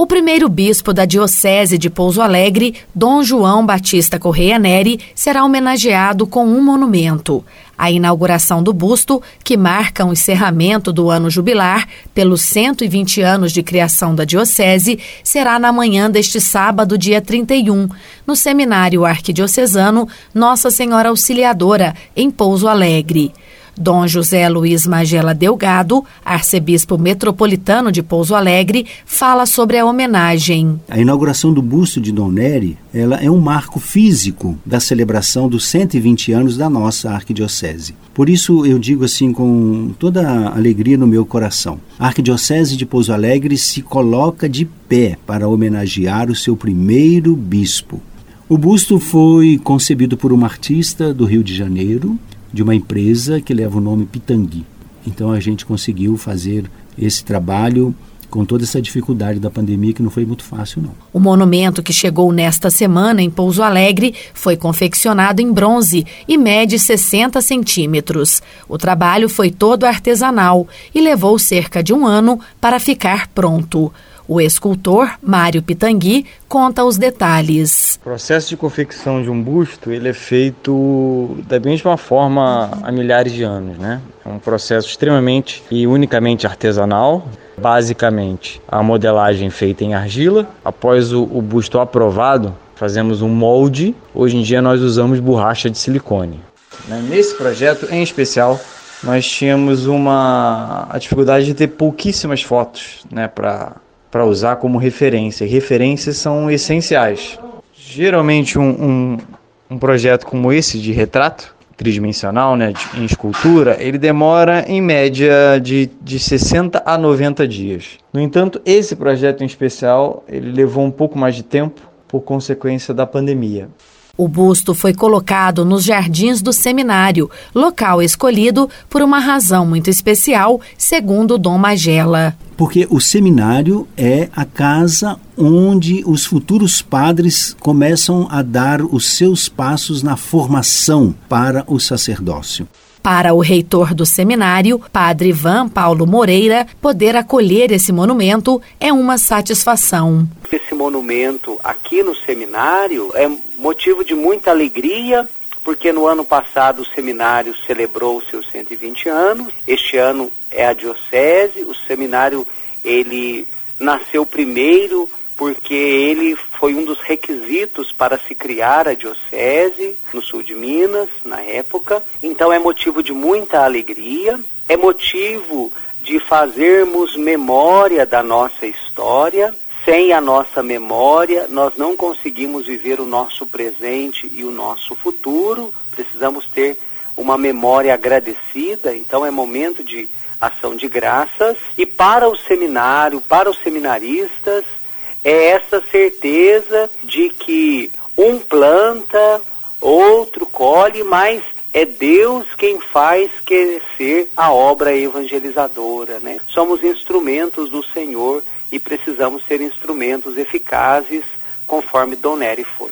O primeiro bispo da Diocese de Pouso Alegre, Dom João Batista Correia Neri, será homenageado com um monumento. A inauguração do busto, que marca o encerramento do ano jubilar pelos 120 anos de criação da Diocese, será na manhã deste sábado, dia 31, no Seminário Arquidiocesano Nossa Senhora Auxiliadora, em Pouso Alegre. Dom José Luiz Magela Delgado, arcebispo metropolitano de Pouso Alegre, fala sobre a homenagem. A inauguração do busto de Dom Nery ela é um marco físico da celebração dos 120 anos da nossa arquidiocese. Por isso eu digo assim com toda a alegria no meu coração. A arquidiocese de Pouso Alegre se coloca de pé para homenagear o seu primeiro bispo. O busto foi concebido por uma artista do Rio de Janeiro, de uma empresa que leva o nome Pitangui. Então a gente conseguiu fazer esse trabalho com toda essa dificuldade da pandemia que não foi muito fácil não. O monumento que chegou nesta semana em Pouso Alegre foi confeccionado em bronze e mede 60 centímetros. O trabalho foi todo artesanal e levou cerca de um ano para ficar pronto. O escultor Mário Pitangui conta os detalhes. O processo de confecção de um busto ele é feito da mesma forma há milhares de anos, né? É um processo extremamente e unicamente artesanal. Basicamente, a modelagem feita em argila. Após o, o busto aprovado, fazemos um molde. Hoje em dia nós usamos borracha de silicone. Né? Nesse projeto em especial, nós tínhamos uma a dificuldade de ter pouquíssimas fotos, né, para para usar como referência. referências são essenciais. Geralmente um, um, um, projeto como esse de retrato tridimensional, né, de, em escultura, ele demora em média de, de 60 a 90 dias. No entanto, esse projeto em especial, ele levou um pouco mais de tempo por consequência da pandemia. O busto foi colocado nos jardins do seminário, local escolhido por uma razão muito especial, segundo Dom Magela. Porque o seminário é a casa onde os futuros padres começam a dar os seus passos na formação para o sacerdócio. Para o reitor do seminário, Padre Ivan Paulo Moreira, poder acolher esse monumento é uma satisfação. Esse monumento aqui no seminário é motivo de muita alegria, porque no ano passado o seminário celebrou seus 120 anos. Este ano é a diocese, o seminário ele nasceu primeiro porque ele foi um dos requisitos para se criar a diocese no sul de Minas, na época. Então é motivo de muita alegria, é motivo de fazermos memória da nossa história. Sem a nossa memória, nós não conseguimos viver o nosso presente e o nosso futuro. Precisamos ter uma memória agradecida, então é momento de ação de graças. E para o seminário, para os seminaristas, é essa certeza de que um planta, outro colhe, mas é Deus quem faz crescer a obra evangelizadora, né? Somos instrumentos do Senhor e precisamos ser instrumentos eficazes conforme Dom Nery foi.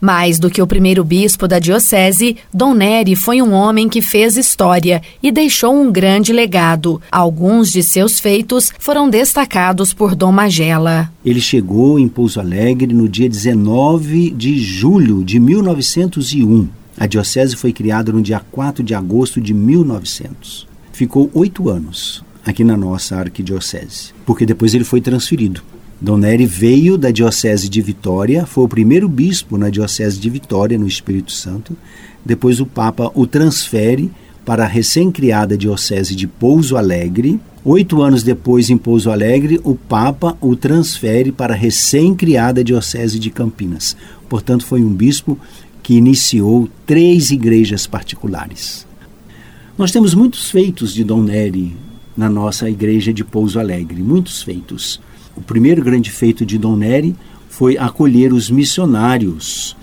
Mais do que o primeiro bispo da diocese, Dom Nery foi um homem que fez história e deixou um grande legado. Alguns de seus feitos foram destacados por Dom Magela. Ele chegou em Pouso Alegre no dia 19 de julho de 1901. A diocese foi criada no dia 4 de agosto de 1900. Ficou oito anos aqui na nossa arquidiocese, porque depois ele foi transferido Dom Nery veio da Diocese de Vitória, foi o primeiro bispo na Diocese de Vitória, no Espírito Santo. Depois o Papa o transfere para a recém-criada Diocese de Pouso Alegre. Oito anos depois, em Pouso Alegre, o Papa o transfere para a recém-criada Diocese de Campinas. Portanto, foi um bispo que iniciou três igrejas particulares. Nós temos muitos feitos de Dom Nery na nossa igreja de Pouso Alegre, muitos feitos. O primeiro grande feito de Dom Nery foi acolher os missionários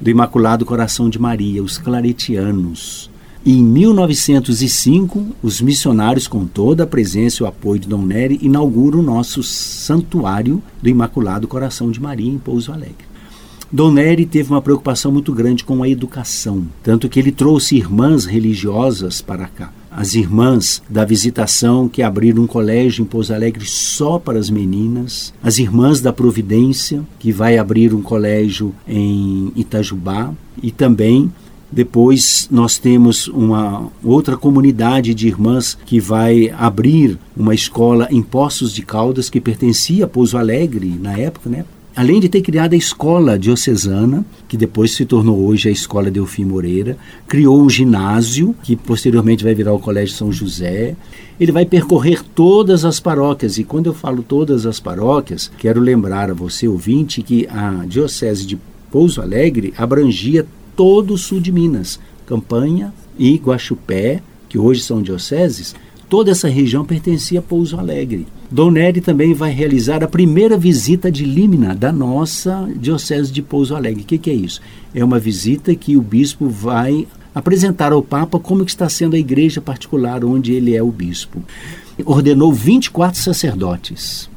do Imaculado Coração de Maria, os claretianos. E em 1905, os missionários, com toda a presença e o apoio de Dom Nery, inauguram o nosso santuário do Imaculado Coração de Maria em Pouso Alegre. Dom Nery teve uma preocupação muito grande com a educação, tanto que ele trouxe irmãs religiosas para cá. As irmãs da visitação que abriram um colégio em Pouso Alegre só para as meninas, as irmãs da Providência que vai abrir um colégio em Itajubá e também depois nós temos uma outra comunidade de irmãs que vai abrir uma escola em Poços de Caldas que pertencia a Pouso Alegre na época, né? Além de ter criado a escola diocesana, que depois se tornou hoje a Escola Delfim Moreira, criou um ginásio, que posteriormente vai virar o Colégio São José. Ele vai percorrer todas as paróquias, e quando eu falo todas as paróquias, quero lembrar a você, ouvinte, que a Diocese de Pouso Alegre abrangia todo o sul de Minas, Campanha e Guaxupé, que hoje são dioceses, toda essa região pertencia a Pouso Alegre. Dom Nery também vai realizar a primeira visita de límina da nossa Diocese de Pouso Alegre. O que, que, é isso? É uma visita que o bispo vai apresentar ao Papa como está sendo a igreja particular onde ele é o bispo. Ordenou 24 sacerdotes.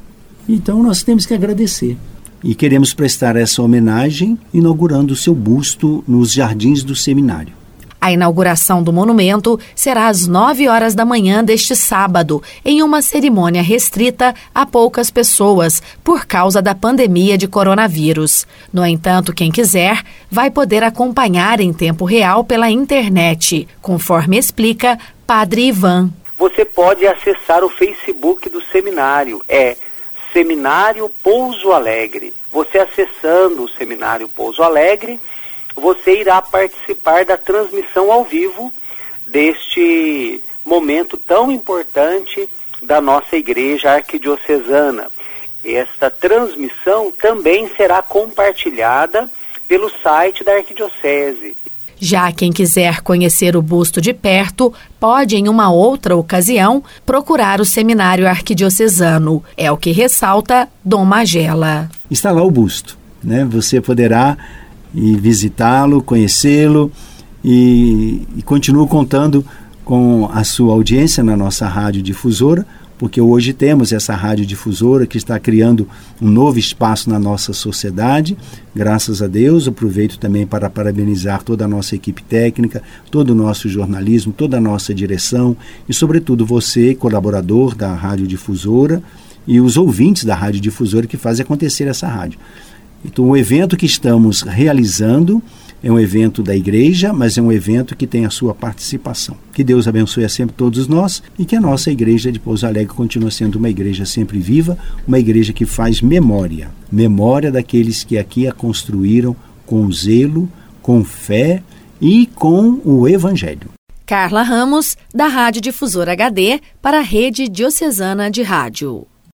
Então nós temos que agradecer. E queremos prestar essa homenagem inaugurando o seu busto nos jardins do seminário. A inauguração do monumento será às 9 horas da manhã deste sábado, em uma cerimônia restrita a poucas pessoas, por causa da pandemia de coronavírus. No entanto, quem quiser vai poder acompanhar em tempo real pela internet, conforme explica Padre Ivan. Você pode acessar o Facebook do seminário, é Seminário Pouso Alegre. Você acessando o Seminário Pouso Alegre, você irá participar da transmissão ao vivo deste momento tão importante da nossa igreja arquidiocesana. Esta transmissão também será compartilhada pelo site da arquidiocese. Já quem quiser conhecer o busto de perto, pode, em uma outra ocasião, procurar o seminário arquidiocesano. É o que ressalta Dom Magela. Está lá o busto. Né? Você poderá e visitá-lo, conhecê-lo e, e continuo contando com a sua audiência na nossa rádio difusora, porque hoje temos essa rádio difusora que está criando um novo espaço na nossa sociedade. Graças a Deus, aproveito também para parabenizar toda a nossa equipe técnica, todo o nosso jornalismo, toda a nossa direção e, sobretudo, você, colaborador da rádio difusora e os ouvintes da rádio difusora que fazem acontecer essa rádio. Então, o evento que estamos realizando é um evento da igreja, mas é um evento que tem a sua participação. Que Deus abençoe a sempre todos nós e que a nossa igreja de Pouso Alegre continue sendo uma igreja sempre viva, uma igreja que faz memória, memória daqueles que aqui a construíram com zelo, com fé e com o evangelho. Carla Ramos, da Rádio Difusora HD, para a Rede Diocesana de Rádio.